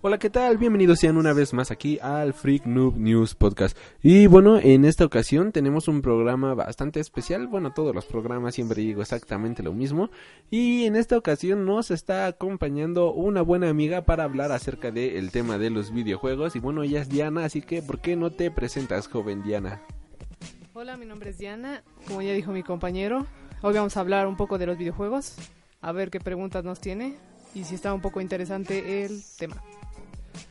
Hola, ¿qué tal? Bienvenidos sean una vez más aquí al Freak Noob News Podcast. Y bueno, en esta ocasión tenemos un programa bastante especial. Bueno, todos los programas siempre digo exactamente lo mismo. Y en esta ocasión nos está acompañando una buena amiga para hablar acerca del tema de los videojuegos. Y bueno, ella es Diana, así que ¿por qué no te presentas, joven Diana? Hola, mi nombre es Diana. Como ya dijo mi compañero, hoy vamos a hablar un poco de los videojuegos. A ver qué preguntas nos tiene y si está un poco interesante el tema.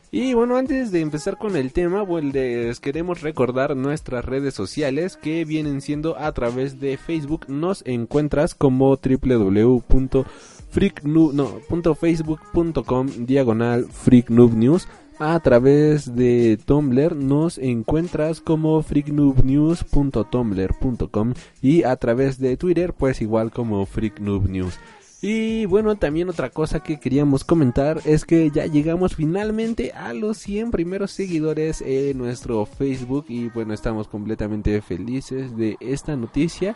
Y bueno, antes de empezar con el tema, pues les queremos recordar nuestras redes sociales que vienen siendo a través de Facebook. Nos encuentras como www.freaknoob.facebook.com diagonal freaknoobnews. A través de Tumblr nos encuentras como freaknoobnews.tumblr.com y a través de Twitter pues igual como freaknoobnews. Y bueno, también otra cosa que queríamos comentar es que ya llegamos finalmente a los 100 primeros seguidores en nuestro Facebook y bueno, estamos completamente felices de esta noticia.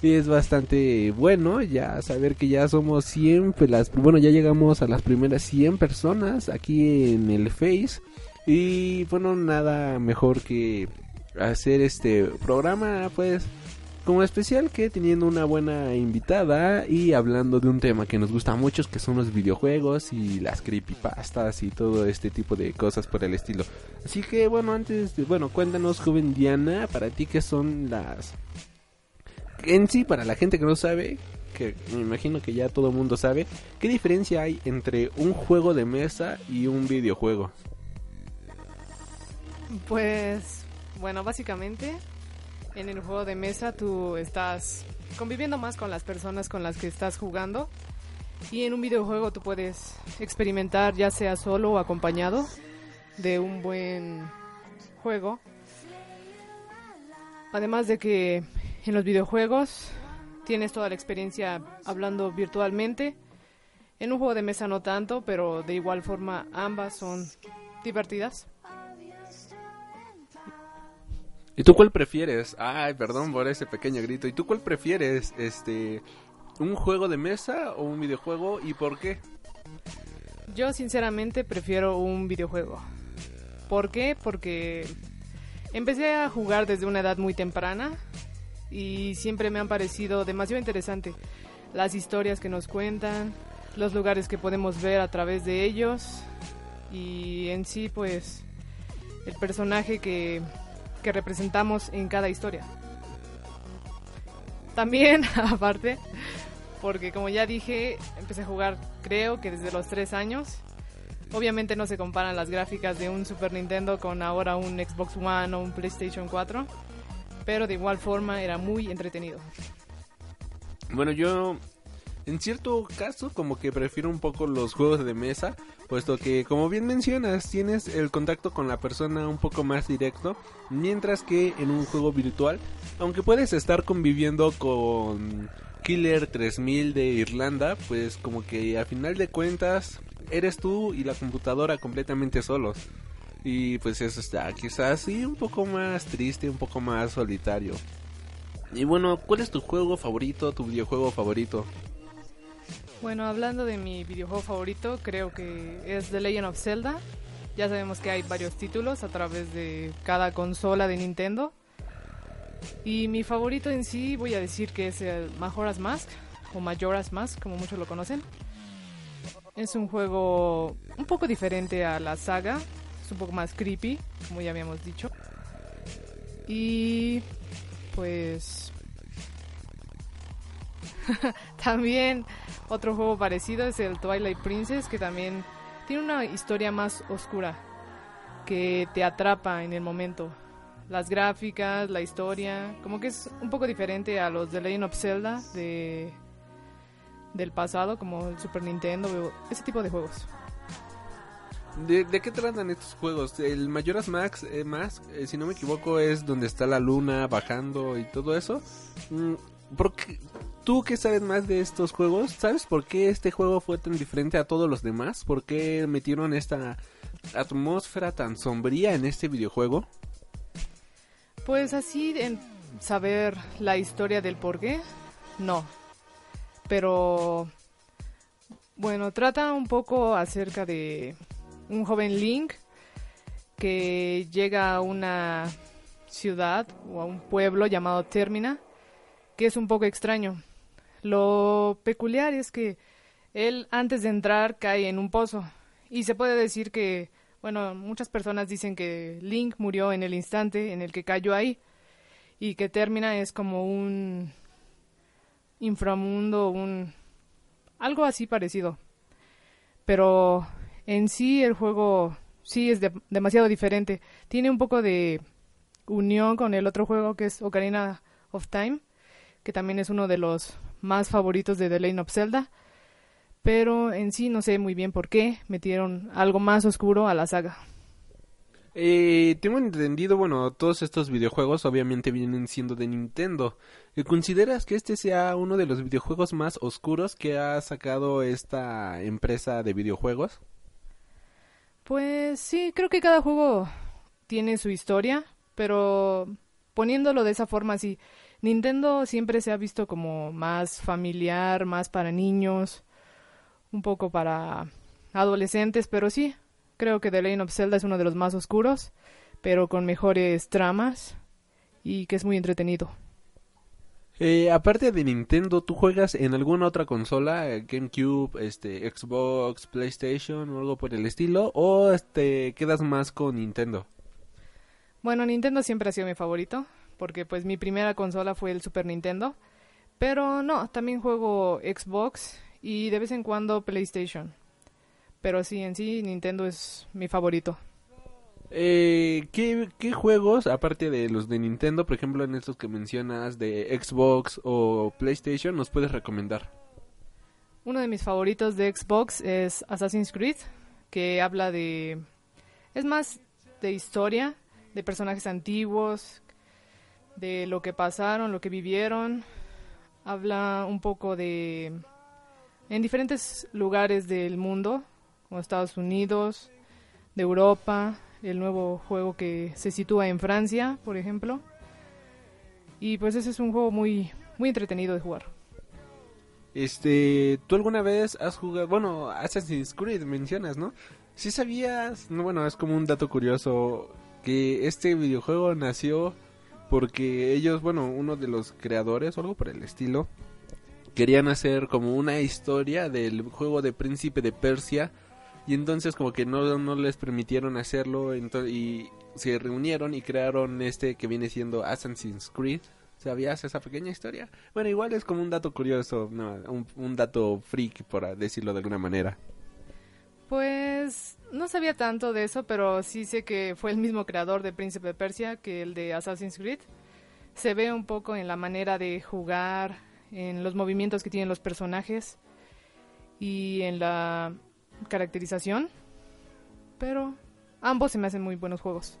Y es bastante bueno ya saber que ya somos 100, las, bueno, ya llegamos a las primeras 100 personas aquí en el Face. Y bueno, nada mejor que hacer este programa pues como especial que teniendo una buena invitada y hablando de un tema que nos gusta mucho que son los videojuegos y las creepypastas y todo este tipo de cosas por el estilo. Así que bueno, antes de, bueno, cuéntanos joven Diana, para ti qué son las en sí para la gente que no sabe, que me imagino que ya todo el mundo sabe, ¿qué diferencia hay entre un juego de mesa y un videojuego? Pues bueno, básicamente en el juego de mesa tú estás conviviendo más con las personas con las que estás jugando y en un videojuego tú puedes experimentar ya sea solo o acompañado de un buen juego. Además de que en los videojuegos tienes toda la experiencia hablando virtualmente. En un juego de mesa no tanto, pero de igual forma ambas son divertidas. ¿Y tú cuál prefieres? Ay, perdón por ese pequeño grito. ¿Y tú cuál prefieres? Este, un juego de mesa o un videojuego y por qué? Yo sinceramente prefiero un videojuego. ¿Por qué? Porque empecé a jugar desde una edad muy temprana y siempre me han parecido demasiado interesante las historias que nos cuentan, los lugares que podemos ver a través de ellos y en sí pues el personaje que que representamos en cada historia. También, aparte, porque como ya dije, empecé a jugar creo que desde los 3 años. Obviamente no se comparan las gráficas de un Super Nintendo con ahora un Xbox One o un PlayStation 4, pero de igual forma era muy entretenido. Bueno, yo en cierto caso como que prefiero un poco los juegos de mesa, puesto que como bien mencionas, tienes el contacto con la persona un poco más directo, mientras que en un juego virtual, aunque puedes estar conviviendo con Killer 3000 de Irlanda, pues como que a final de cuentas eres tú y la computadora completamente solos. Y pues eso está quizás sí un poco más triste, un poco más solitario. Y bueno, ¿cuál es tu juego favorito, tu videojuego favorito? Bueno, hablando de mi videojuego favorito, creo que es The Legend of Zelda. Ya sabemos que hay varios títulos a través de cada consola de Nintendo. Y mi favorito en sí voy a decir que es el Majora's Mask o Majora's Mask, como muchos lo conocen. Es un juego un poco diferente a la saga, es un poco más creepy, como ya habíamos dicho. Y pues también otro juego parecido es el Twilight Princess, que también tiene una historia más oscura, que te atrapa en el momento. Las gráficas, la historia, como que es un poco diferente a los de Legend of Zelda de, del pasado, como el Super Nintendo, ese tipo de juegos. ¿De, qué tratan estos juegos? El Majora's Max, eh, eh, si no me equivoco, es donde está la luna bajando y todo eso. Mm, ¿Por qué, ¿Tú qué sabes más de estos juegos? ¿Sabes por qué este juego fue tan diferente a todos los demás? ¿Por qué metieron esta atmósfera tan sombría en este videojuego? Pues así en saber la historia del por qué, no. Pero bueno, trata un poco acerca de un joven Link que llega a una ciudad o a un pueblo llamado Termina, que es un poco extraño. Lo peculiar es que él antes de entrar cae en un pozo y se puede decir que, bueno, muchas personas dicen que Link murió en el instante en el que cayó ahí y que Termina es como un inframundo, un algo así parecido. Pero en sí el juego sí es demasiado diferente. Tiene un poco de unión con el otro juego que es Ocarina of Time, que también es uno de los más favoritos de The Lane of Zelda. Pero en sí no sé muy bien por qué metieron algo más oscuro a la saga. Eh, tengo entendido, bueno, todos estos videojuegos obviamente vienen siendo de Nintendo. ¿Consideras que este sea uno de los videojuegos más oscuros que ha sacado esta empresa de videojuegos? Pues sí, creo que cada juego tiene su historia, pero poniéndolo de esa forma, sí, Nintendo siempre se ha visto como más familiar, más para niños, un poco para adolescentes, pero sí, Creo que The Legend of Zelda es uno de los más oscuros, pero con mejores tramas y que es muy entretenido. Eh, aparte de Nintendo, ¿tú juegas en alguna otra consola, GameCube, este, Xbox, PlayStation o algo por el estilo, o este, quedas más con Nintendo? Bueno, Nintendo siempre ha sido mi favorito, porque pues mi primera consola fue el Super Nintendo, pero no, también juego Xbox y de vez en cuando PlayStation. Pero sí, en sí, Nintendo es mi favorito. Eh, ¿qué, ¿Qué juegos, aparte de los de Nintendo, por ejemplo, en estos que mencionas de Xbox o PlayStation, nos puedes recomendar? Uno de mis favoritos de Xbox es Assassin's Creed, que habla de... es más de historia, de personajes antiguos, de lo que pasaron, lo que vivieron. Habla un poco de... en diferentes lugares del mundo, como Estados Unidos, de Europa, el nuevo juego que se sitúa en Francia, por ejemplo. Y pues ese es un juego muy, muy entretenido de jugar. Este, ¿tú alguna vez has jugado, bueno, Assassin's Creed mencionas, ¿no? Si sabías, no, bueno, es como un dato curioso que este videojuego nació porque ellos, bueno, uno de los creadores o algo por el estilo, querían hacer como una historia del juego de Príncipe de Persia y entonces como que no, no les permitieron hacerlo y se reunieron y crearon este que viene siendo Assassin's Creed. ¿Sabías esa pequeña historia? Bueno, igual es como un dato curioso, un, un dato freak, por decirlo de alguna manera. Pues no sabía tanto de eso, pero sí sé que fue el mismo creador de Príncipe de Persia que el de Assassin's Creed. Se ve un poco en la manera de jugar, en los movimientos que tienen los personajes y en la caracterización, pero ambos se me hacen muy buenos juegos.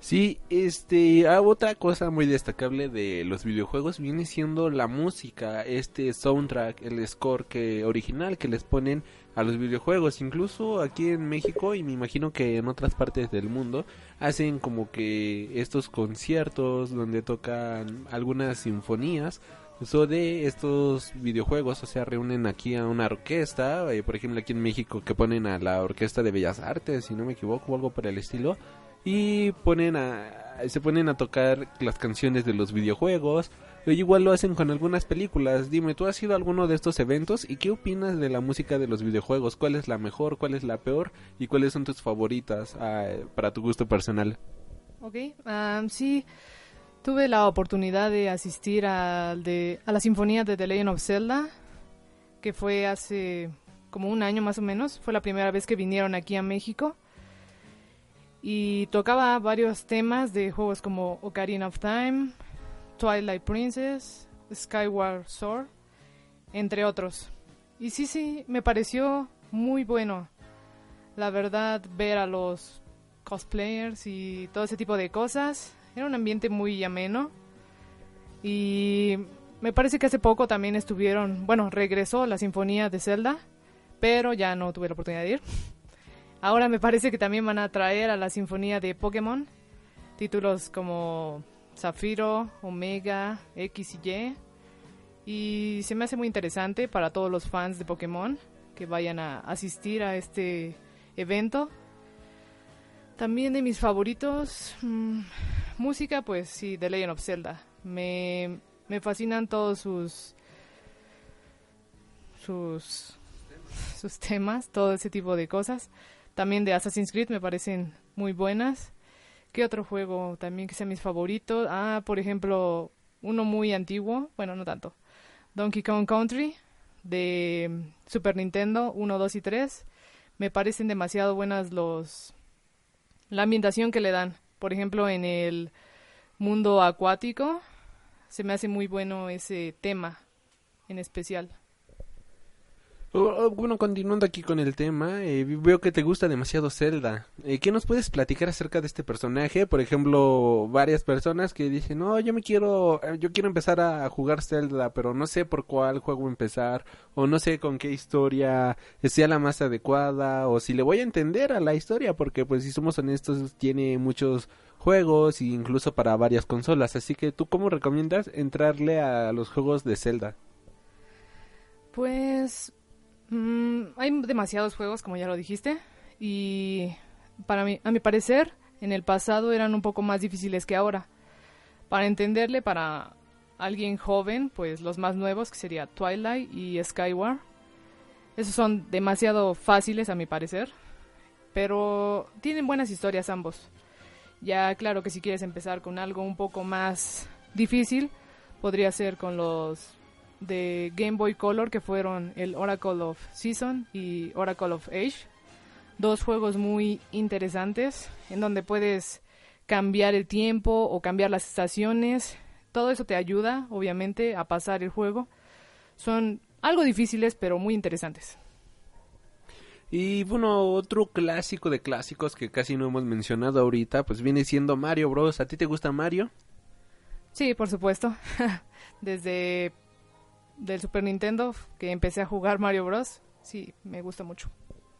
Sí, este, ah, otra cosa muy destacable de los videojuegos viene siendo la música, este soundtrack, el score que original que les ponen a los videojuegos, incluso aquí en México y me imagino que en otras partes del mundo hacen como que estos conciertos donde tocan algunas sinfonías. Eso de estos videojuegos, o sea, reúnen aquí a una orquesta, eh, por ejemplo aquí en México que ponen a la Orquesta de Bellas Artes, si no me equivoco, o algo por el estilo, y ponen a, se ponen a tocar las canciones de los videojuegos, e igual lo hacen con algunas películas. Dime, ¿tú has ido a alguno de estos eventos y qué opinas de la música de los videojuegos? ¿Cuál es la mejor, cuál es la peor y cuáles son tus favoritas ah, para tu gusto personal? Ok, sí. Tuve la oportunidad de asistir a, de, a la Sinfonía de The Legend of Zelda, que fue hace como un año más o menos. Fue la primera vez que vinieron aquí a México. Y tocaba varios temas de juegos como Ocarina of Time, Twilight Princess, Skyward Sword, entre otros. Y sí, sí, me pareció muy bueno. La verdad, ver a los cosplayers y todo ese tipo de cosas era un ambiente muy ameno. Y me parece que hace poco también estuvieron, bueno, regresó la Sinfonía de Zelda, pero ya no tuve la oportunidad de ir. Ahora me parece que también van a traer a la Sinfonía de Pokémon títulos como Zafiro, Omega, X y Y. Y se me hace muy interesante para todos los fans de Pokémon que vayan a asistir a este evento. También de mis favoritos, mm, música, pues sí, The Legend of Zelda. Me, me fascinan todos sus sus sus temas, todo ese tipo de cosas. También de Assassin's Creed me parecen muy buenas. ¿Qué otro juego también que sea mis favoritos? Ah, por ejemplo, uno muy antiguo, bueno, no tanto. Donkey Kong Country de Super Nintendo 1, 2 y 3. Me parecen demasiado buenas los la ambientación que le dan. Por ejemplo, en el mundo acuático se me hace muy bueno ese tema en especial. Bueno, continuando aquí con el tema, eh, veo que te gusta demasiado Zelda. Eh, ¿Qué nos puedes platicar acerca de este personaje? Por ejemplo, varias personas que dicen, no, yo me quiero, eh, yo quiero empezar a jugar Zelda, pero no sé por cuál juego empezar, o no sé con qué historia sea la más adecuada, o si le voy a entender a la historia, porque pues si somos honestos, tiene muchos juegos, e incluso para varias consolas. Así que, ¿tú cómo recomiendas entrarle a los juegos de Zelda? Pues Mm, hay demasiados juegos, como ya lo dijiste, y para mí, a mi parecer, en el pasado eran un poco más difíciles que ahora. Para entenderle, para alguien joven, pues los más nuevos, que sería Twilight y Skyward, esos son demasiado fáciles a mi parecer, pero tienen buenas historias ambos. Ya claro que si quieres empezar con algo un poco más difícil, podría ser con los de Game Boy Color que fueron el Oracle of Season y Oracle of Age. Dos juegos muy interesantes en donde puedes cambiar el tiempo o cambiar las estaciones. Todo eso te ayuda, obviamente, a pasar el juego. Son algo difíciles, pero muy interesantes. Y bueno, otro clásico de clásicos que casi no hemos mencionado ahorita, pues viene siendo Mario Bros. ¿A ti te gusta Mario? Sí, por supuesto. Desde del Super Nintendo que empecé a jugar Mario Bros. Sí, me gusta mucho.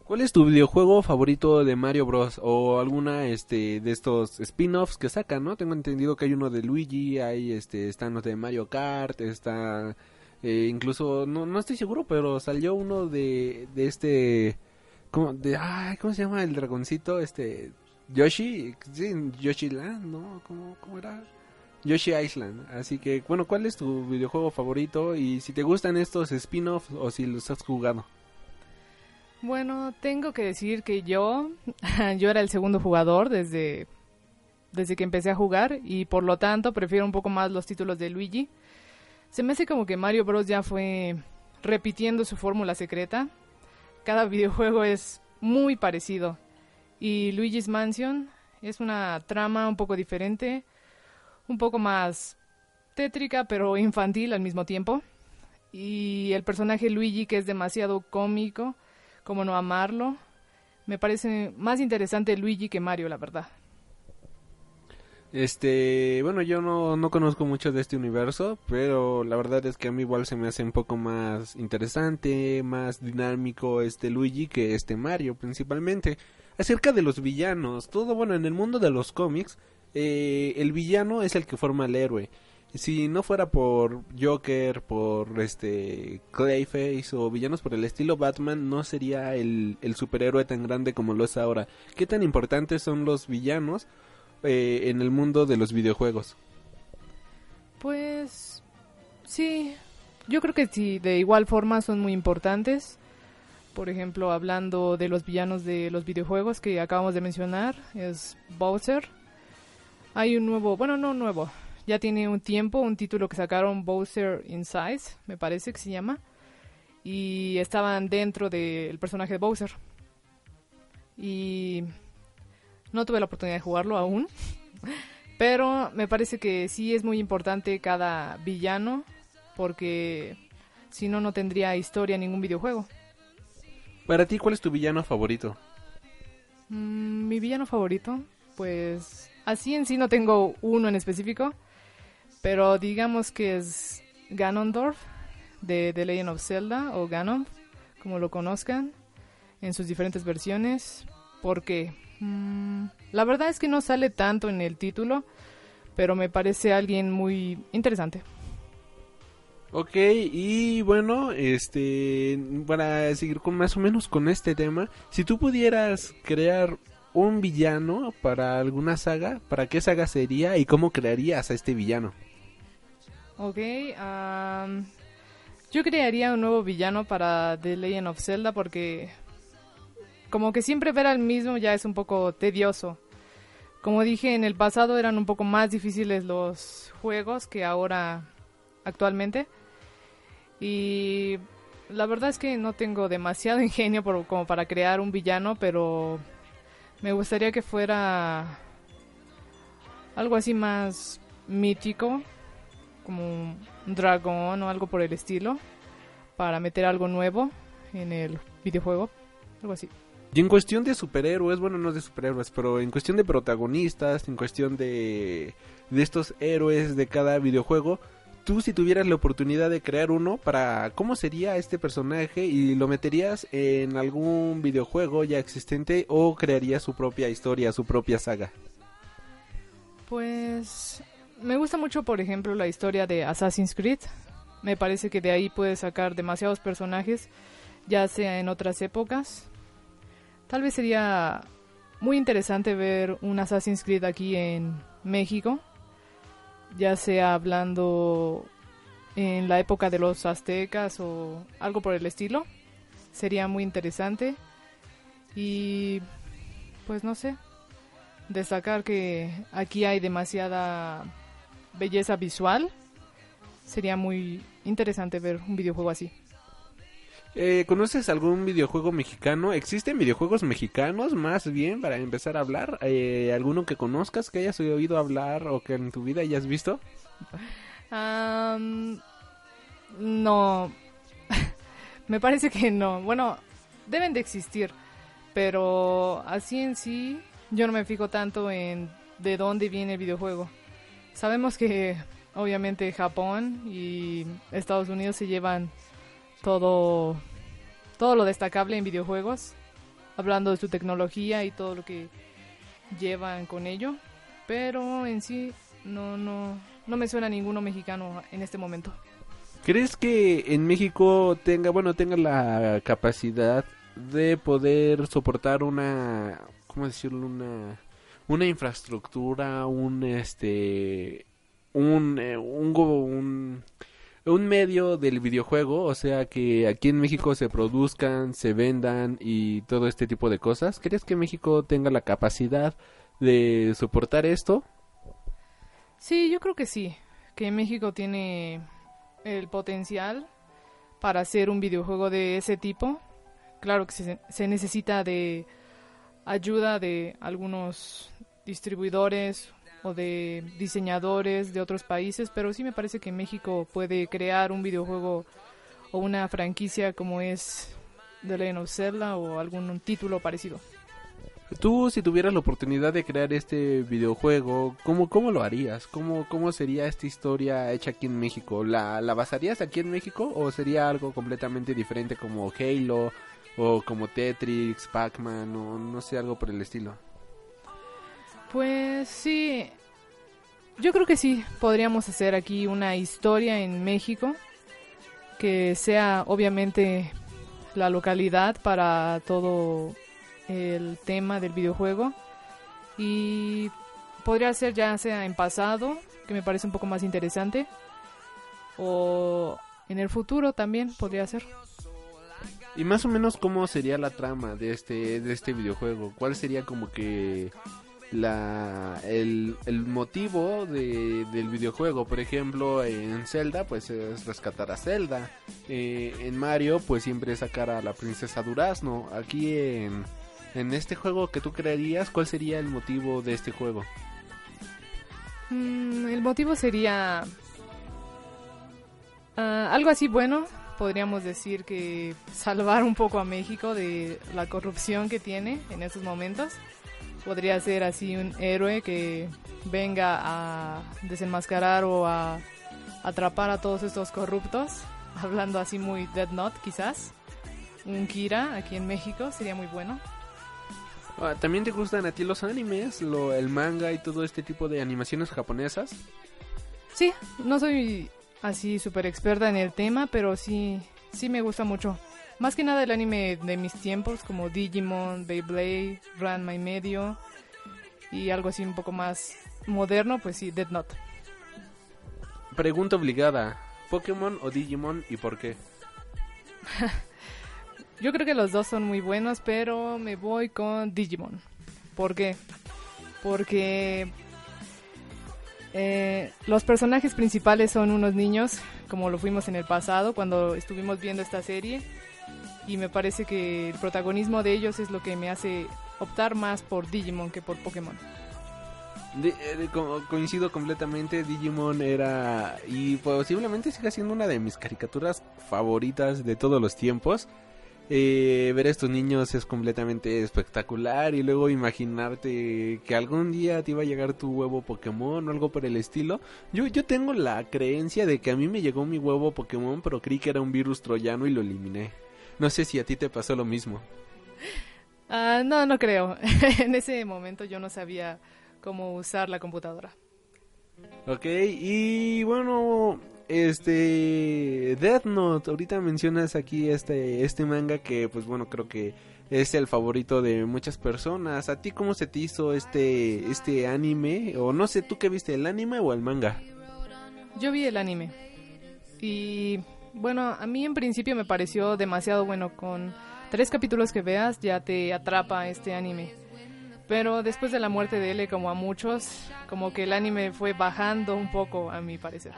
¿Cuál es tu videojuego favorito de Mario Bros? O alguna este de estos spin-offs que sacan, ¿no? Tengo entendido que hay uno de Luigi, hay este están los de Mario Kart, está eh, incluso no no estoy seguro, pero salió uno de de este como de ay, ¿cómo se llama el dragoncito? Este Yoshi, Yoshi Land, ¿no? ¿Cómo, cómo era? Yoshi Island. Así que, bueno, ¿cuál es tu videojuego favorito? Y si te gustan estos spin-offs o si los has jugado. Bueno, tengo que decir que yo, yo era el segundo jugador desde, desde que empecé a jugar y por lo tanto prefiero un poco más los títulos de Luigi. Se me hace como que Mario Bros ya fue repitiendo su fórmula secreta. Cada videojuego es muy parecido. Y Luigi's Mansion es una trama un poco diferente un poco más tétrica pero infantil al mismo tiempo. Y el personaje Luigi que es demasiado cómico, como no amarlo. Me parece más interesante Luigi que Mario, la verdad. Este, bueno, yo no, no conozco mucho de este universo, pero la verdad es que a mí igual se me hace un poco más interesante, más dinámico este Luigi que este Mario, principalmente. Acerca de los villanos, todo bueno, en el mundo de los cómics, eh, el villano es el que forma al héroe. Si no fuera por Joker, por este Clayface o villanos por el estilo Batman, no sería el, superhéroe tan grande como lo es ahora. ¿Qué tan importantes son los villanos eh, en el mundo de los videojuegos? Pues sí, yo creo que sí, de igual forma son muy importantes. Por ejemplo, hablando de los villanos de los videojuegos que acabamos de mencionar, es Bowser hay un nuevo, bueno, no nuevo, ya tiene un tiempo, un título que sacaron Bowser Inside, me parece que se llama, y estaban dentro del personaje de Bowser. Y no tuve la oportunidad de jugarlo aún, pero me parece que sí es muy importante cada villano, porque si no, no tendría historia en ningún videojuego. Para ti, ¿cuál es tu villano favorito? Mm, mi villano favorito, pues Así en sí no tengo uno en específico, pero digamos que es Ganondorf de The Legend of Zelda o Ganon, como lo conozcan, en sus diferentes versiones, porque mm, la verdad es que no sale tanto en el título, pero me parece alguien muy interesante. Ok, y bueno, este, para seguir con más o menos con este tema, si tú pudieras crear un villano para alguna saga, ¿para qué saga sería y cómo crearías a este villano? Ok, yo crearía un nuevo villano para The Legend of Zelda porque como que siempre ver al mismo ya es un poco tedioso. Como dije, en el pasado eran un poco más difíciles los juegos que ahora actualmente. Y la verdad es que no tengo demasiado ingenio como para crear un villano, pero me gustaría que fuera algo así más mítico, como un dragón o algo por el estilo, para meter algo nuevo en el videojuego, algo así. Y en cuestión de superhéroes, bueno, no de superhéroes, pero en cuestión de protagonistas, en cuestión de, de estos héroes de cada videojuego, tú si tuvieras la oportunidad de crear uno, para cómo sería este personaje y lo meterías en algún videojuego ya existente o crearías su propia historia, su propia saga. Pues me gusta mucho, por ejemplo, la historia de Assassin's Creed. Me parece que de ahí puedes sacar demasiados personajes, ya sea en otras épocas Tal vez sería muy interesante ver un Assassin's Creed aquí en México, ya sea hablando en la época de los aztecas o algo por el estilo. Sería muy interesante y pues no sé, destacar que aquí hay demasiada belleza visual. Sería muy interesante ver un videojuego así. Eh, ¿Conoces algún videojuego mexicano? ¿Existen videojuegos mexicanos más bien para empezar a hablar? Eh, ¿Alguno que conozcas, que hayas oído hablar o que en tu vida hayas visto? no, me parece que no. Bueno, deben de existir, pero así en sí yo no me fijo tanto en de dónde viene el videojuego. Sabemos que obviamente Japón y Estados Unidos se llevan todo, todo lo destacable en videojuegos, hablando de su tecnología y todo lo que llevan con ello, pero en sí no, no, no me suena ninguno mexicano en este momento. ¿Crees que en México tenga, bueno, tenga la capacidad de poder soportar una, ¿cómo decirlo? Una, una infraestructura, un, este, un, eh, un, un un medio del videojuego, o sea que aquí en México se produzcan, se vendan y todo este tipo de cosas. ¿Crees que México tenga la capacidad de soportar esto? Sí, yo creo que sí, que México tiene el potencial para hacer un videojuego de ese tipo. Claro que se, se necesita de ayuda de algunos distribuidores o de diseñadores de otros países, pero sí me parece que México puede crear un videojuego o una franquicia como es The Legend of Zelda o algún título parecido. Tú, si tuvieras la oportunidad de crear este videojuego, ¿cómo, cómo lo harías? ¿Cómo, ¿Cómo sería esta historia hecha aquí en México? ¿La, ¿La basarías aquí en México o sería algo completamente diferente como Halo o como Tetris, Pac-Man o no sé, algo por el estilo? Pues sí, yo creo que sí, podríamos hacer aquí una historia en México que sea obviamente la localidad para todo el tema del videojuego y podría ser ya sea en pasado, que me parece un poco más interesante, o en el futuro también podría ser. Y más o menos cómo sería la trama de este de este videojuego, cuál sería como que la, el, el motivo de, del videojuego. Por ejemplo, en Zelda, pues es rescatar a Zelda. Eh, en Mario, pues siempre es sacar a la princesa Durazno. Aquí en, en este juego que tú crearías, ¿cuál sería el motivo de este juego? Mm, el motivo sería ah, algo así bueno. Podríamos decir que salvar un poco a México de la corrupción que tiene en estos momentos podría ser así un héroe que venga a desenmascarar o a atrapar a todos estos corruptos, hablando así muy Dead Note quizás. Un Kira aquí en México sería muy bueno. Ah, ¿También te gustan a ti los animes, lo, el manga y todo este tipo de animaciones japonesas? Sí, no soy así súper experta en el tema, pero sí, sí me gusta mucho. Más que nada el anime de mis tiempos, como Digimon, Beyblade, Ranma y medio, y algo así un poco más moderno, pues sí, Dead Note. Pregunta obligada, ¿Pokémon o Digimon y por qué? Yo creo que los dos son muy buenos, pero me voy con Digimon. ¿Por qué? Porque eh, los personajes principales son unos niños, como lo fuimos en el pasado cuando estuvimos viendo esta serie. Y me parece que el protagonismo de ellos es lo que me hace optar más por Digimon que por Pokémon. Eh, coincido completamente, Digimon era y posiblemente siga siendo una de mis caricaturas favoritas de todos los tiempos. Eh, ver a estos niños es completamente espectacular y luego imaginarte que algún día te iba a llegar tu huevo Pokémon o algo por el estilo. Yo, yo tengo la creencia de que a mí me llegó mi huevo Pokémon pero creí que era un virus troyano y lo eliminé. No sé si a ti te pasó lo mismo. Ah, no, no creo. en ese momento yo no sabía cómo usar la computadora. Ok, y bueno, este Death Note, ahorita mencionas aquí este este manga que pues bueno, creo que es el favorito de muchas personas. ¿A ti cómo se te hizo este este anime o no sé tú qué viste, el anime o el manga? Yo vi el anime. Y bueno, a mí en principio me pareció demasiado bueno con tres capítulos que veas ya te atrapa este anime. Pero después de la muerte de L, como a muchos, como que el anime fue bajando un poco, a mi parecer.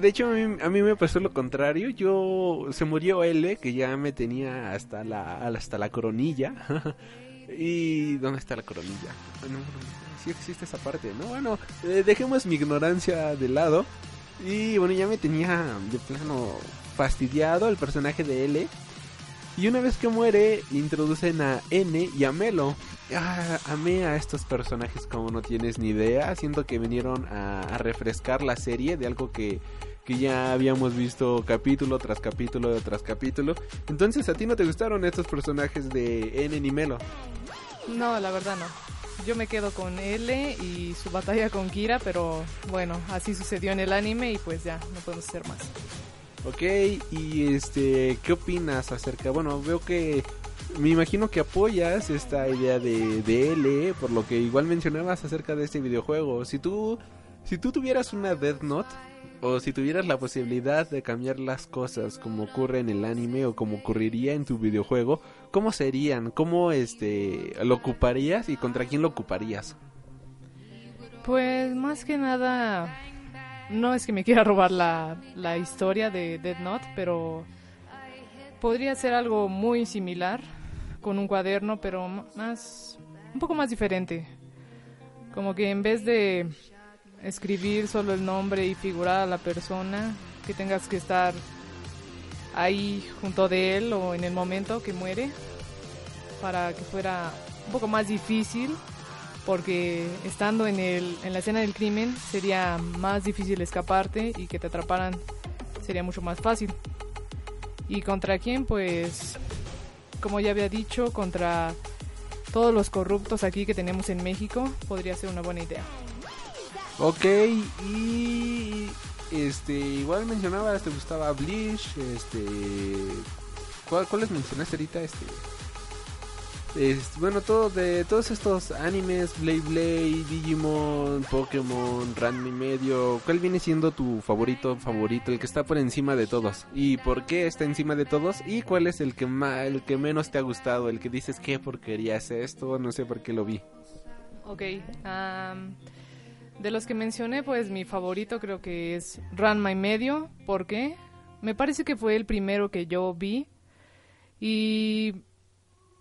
De hecho, a mí, me pasó lo contrario. Yo se murió L, que ya me tenía hasta la hasta la coronilla. y ¿dónde está la coronilla? Bueno, sí existe esa parte, ¿no? Bueno, eh, dejemos mi ignorancia de lado. Y bueno, ya me tenía de plano fastidiado el personaje de L. Y una vez que muere, introducen a N y a Melo. Ah, amé a estos personajes como no tienes ni idea. Siento que vinieron a, refrescar la serie de algo que, que, ya habíamos visto capítulo tras capítulo tras capítulo. Entonces, ¿a ti no te gustaron estos personajes de N y Melo? No, la verdad no. Yo me quedo con L y su batalla con Kira, pero bueno, así sucedió en el anime y pues ya, no podemos hacer más. Ok, y este, ¿qué opinas acerca? Bueno, veo que me imagino que apoyas esta idea de, de L, por lo que igual mencionabas acerca de este videojuego. Si tú, si tú tuvieras una Death Note, o si tuvieras la posibilidad de cambiar las cosas como ocurre en el anime o como ocurriría en tu videojuego, ¿cómo serían? ¿Cómo este lo ocuparías y contra quién lo ocuparías? Pues más que nada no es que me quiera robar la, la historia de Dead Note, pero podría ser algo muy similar con un cuaderno, pero más un poco más diferente. Como que en vez de escribir solo el nombre y figurar a la persona, que tengas que estar ahí junto de él o en el momento que muere, para que fuera un poco más difícil porque estando en, el, en la escena del crimen sería más difícil escaparte y que te atraparan sería mucho más fácil. ¿Y contra quién? Pues, como ya había dicho, contra todos los corruptos aquí que tenemos en México podría ser una buena idea. Ok, y este igual mencionabas, te gustaba Bleach, este ¿cuáles mencionaste ahorita? Este bueno, todo de todos estos animes, Blade Blade, Digimon, Pokémon, Ranma y medio, ¿cuál viene siendo tu favorito favorito, el que está por encima de todos? ¿Y por qué está encima de todos? ¿Y cuál es el que más, el que menos te ha gustado, el que dices qué porquería es esto? No sé por qué lo vi. Ok, de los que mencioné, pues mi favorito creo que es Ranma y medio, ¿por qué? Me parece que fue el primero que yo vi y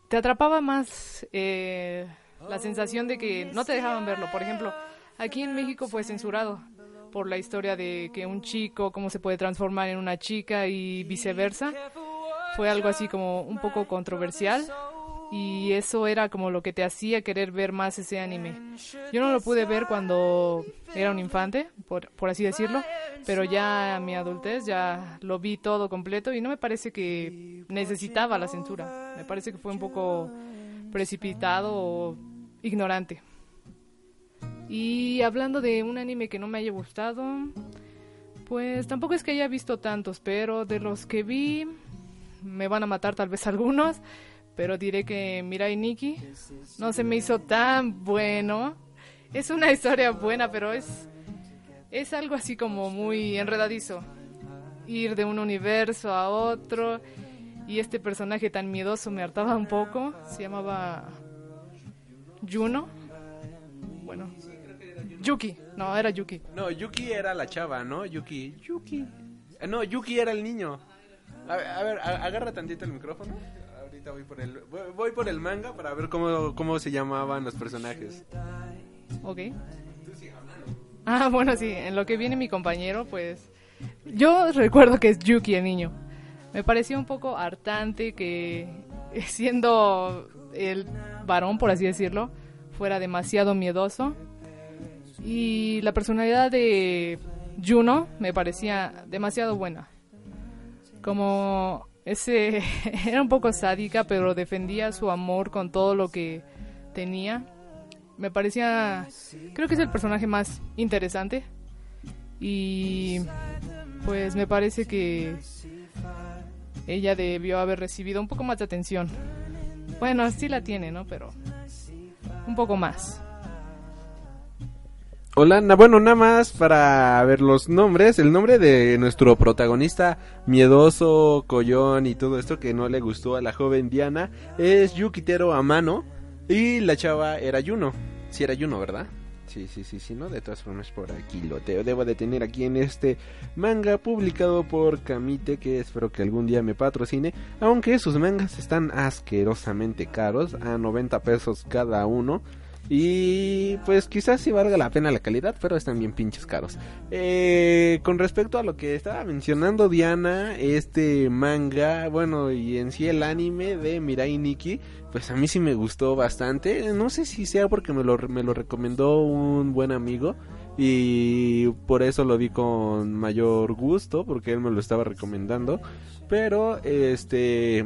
te atrapaba más eh, la sensación de que no te dejaban verlo. Por ejemplo, aquí en México fue censurado por la historia de que un chico, cómo se puede transformar en una chica y viceversa. Fue algo así como un poco controversial y eso era como lo que te hacía querer ver más ese anime. Yo no lo pude ver cuando era un infante, por, por, así decirlo, pero ya a mi adultez ya lo vi todo completo y no me parece que necesitaba la censura. Me parece que fue un poco precipitado o ignorante. Y hablando de un anime que no me haya gustado, Pues tampoco es que haya visto tantos, pero de los que vi, me van a matar tal vez algunos, pero diré que Mirai Nikki no se me hizo tan bueno. Es una historia buena, pero es, es algo así como muy enredadizo. Ir de un universo a otro y este personaje tan miedoso me hartaba un poco. Se llamaba Juno. Bueno, Yuki. No, era Yuki. No, Yuki era la chava, ¿no? Yuki. Yuki. Eh, No, Yuki era el niño. A ver, a ver, agarra tantito el micrófono. Ahorita voy por el, voy, voy por el manga para ver cómo, cómo se llamaban los personajes. Ok. Ah, bueno, sí, en lo que viene mi compañero, pues yo recuerdo que es Yuki el niño. Me pareció un poco hartante que siendo el varón, por así decirlo, fuera demasiado miedoso. Y la personalidad de Juno me parecía demasiado buena. Como ese era un poco sádica, pero defendía su amor con todo lo que tenía. Me parecía creo que es el personaje más interesante. Y pues me parece que ella debió haber recibido un poco más de atención. Bueno sí la tiene no pero un poco más Hola, na- bueno, nada más para ver los nombres. El nombre de nuestro protagonista miedoso, collón y todo esto que no le gustó a la joven Diana es Yukitero Amano. Y la chava era Yuno. Sí, era Yuno, ¿verdad? Sí, sí, sí, sí, ¿no? De todas formas, por aquí lo te debo de tener aquí en este manga publicado por Kamite, que espero que algún día me patrocine. Aunque sus mangas están asquerosamente caros, a 90 pesos cada uno. Y pues quizás sí valga la pena la calidad, pero están bien pinches caros. Eh, con respecto a lo que estaba mencionando Diana, este manga, bueno, y en sí el anime de Mirai Nikki, pues a mí sí me gustó bastante. No sé si sea porque me lo, me lo recomendó un buen amigo y por eso lo vi con mayor gusto, porque él me lo estaba recomendando. Pero, este...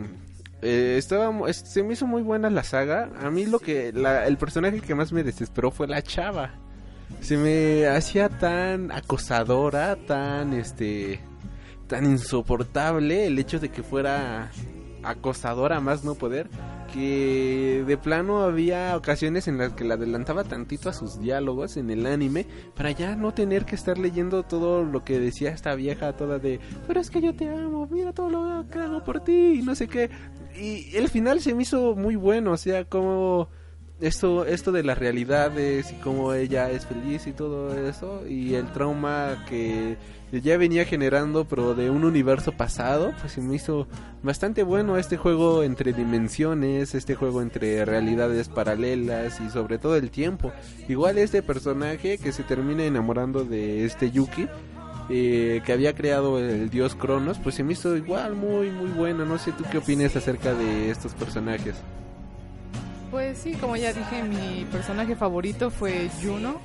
Eh, estaba se me hizo muy buena la saga. A mí lo que el personaje que más me desesperó fue la chava. Se me hacía tan acosadora, tan este tan insoportable el hecho de que fuera acosadora más no poder que de plano había ocasiones en las que la adelantaba tantito a sus diálogos en el anime para ya no tener que estar leyendo todo lo que decía esta vieja toda de pero es que yo te amo mira todo lo que hago por ti y no sé qué y el final se me hizo muy bueno o sea como esto esto de las realidades y cómo ella es feliz y todo eso y el trauma que ya venía generando pero de un universo pasado pues se me hizo bastante bueno este juego entre dimensiones este juego entre realidades paralelas y sobre todo el tiempo. Igual este personaje que se termina enamorando de este Yuki eh, que había creado el dios Cronos pues se me hizo igual muy muy bueno no sé tú qué opinas acerca de estos personajes Pues sí, como ya dije, mi personaje favorito fue Juno.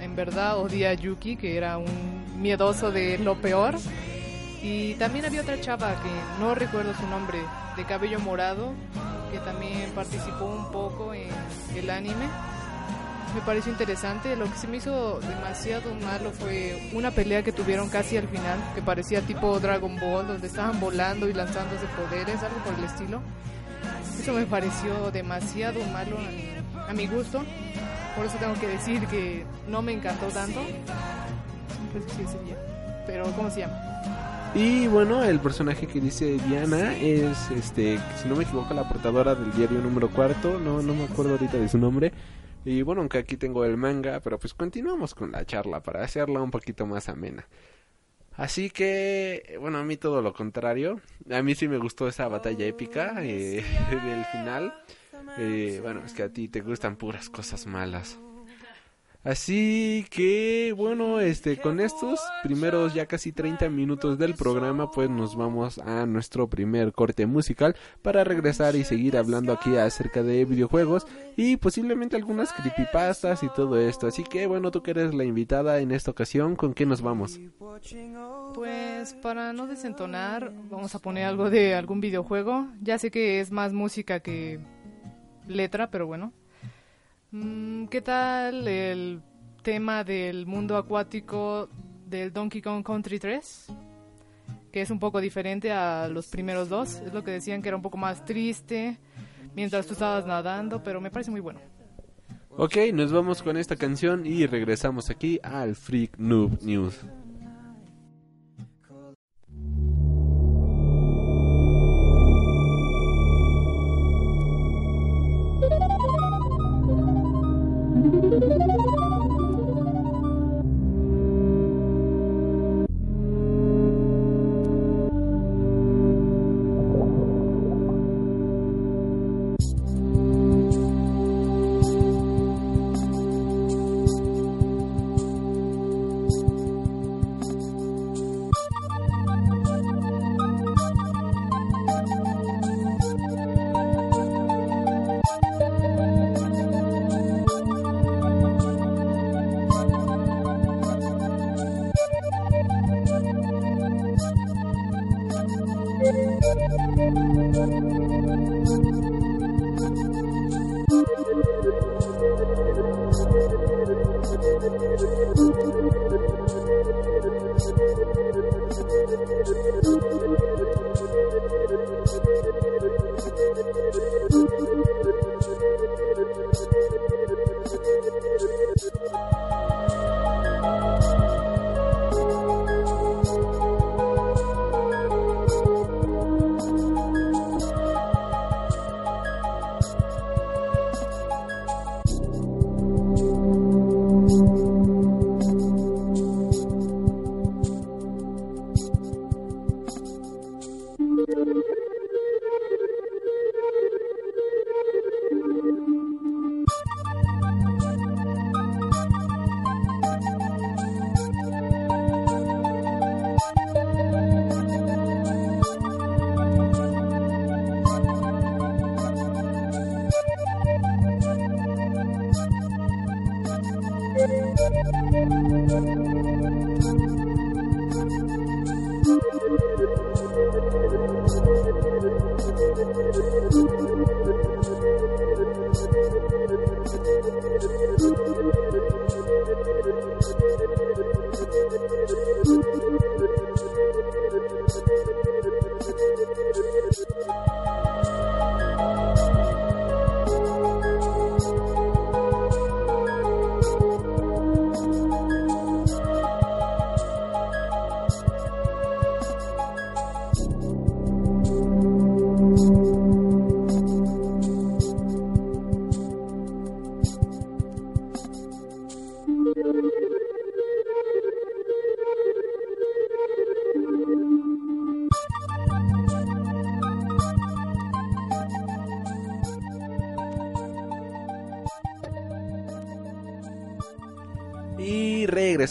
En verdad odié a Yuki, que era un miedoso de lo peor. Y también había otra chava que no recuerdo su nombre, de cabello morado, que también participó un poco en el anime. Me pareció interesante. Lo que se me hizo demasiado malo fue una pelea que tuvieron casi al final, que parecía tipo Dragon Ball, donde estaban volando y lanzándose poderes, algo por el estilo. Eso me pareció demasiado malo a mi, a mi gusto. Por eso tengo que decir que no me encantó tanto. Pero, ¿cómo se llama? Y bueno, el personaje que dice Diana es, este, si no me equivoco, la portadora del diario número cuarto. No, no me acuerdo ahorita de su nombre. Y bueno, aunque aquí tengo el manga, pero pues continuamos con la charla para hacerla un poquito más amena. Así que, bueno, a mí todo lo contrario. A mí sí me gustó esa batalla épica eh, del final. Eh, bueno, es que a ti te gustan puras cosas malas. Así que, bueno, este, con estos primeros ya casi 30 minutos del programa, pues nos vamos a nuestro primer corte musical para regresar y seguir hablando aquí acerca de videojuegos y posiblemente algunas creepypastas y todo esto. Así que, bueno, tú que eres la invitada en esta ocasión, ¿con qué nos vamos? Pues para no desentonar, vamos a poner algo de algún videojuego. Ya sé que es más música que letra, pero bueno. Mm, ¿Qué tal el tema del mundo acuático del Donkey Kong Country 3, que es un poco diferente a los primeros dos. Es lo que decían que era un poco más triste mientras tú estabas nadando, pero me parece muy bueno. Ok, nos vamos con esta canción y regresamos aquí al Freak Noob News.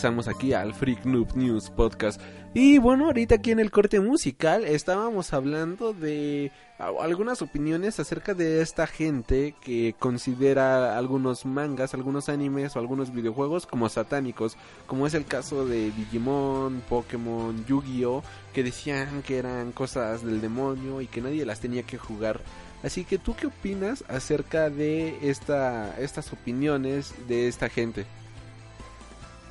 Regresamos aquí al Freak Noob News Podcast. Y bueno, ahorita aquí en el corte musical estábamos hablando de algunas opiniones acerca de esta gente que considera algunos mangas, algunos animes o algunos videojuegos como satánicos, como es el caso de Digimon, Pokémon, Yu-Gi-Oh, que decían que eran cosas del demonio y que nadie las tenía que jugar. Así que tú qué opinas acerca de esta, estas opiniones de esta gente?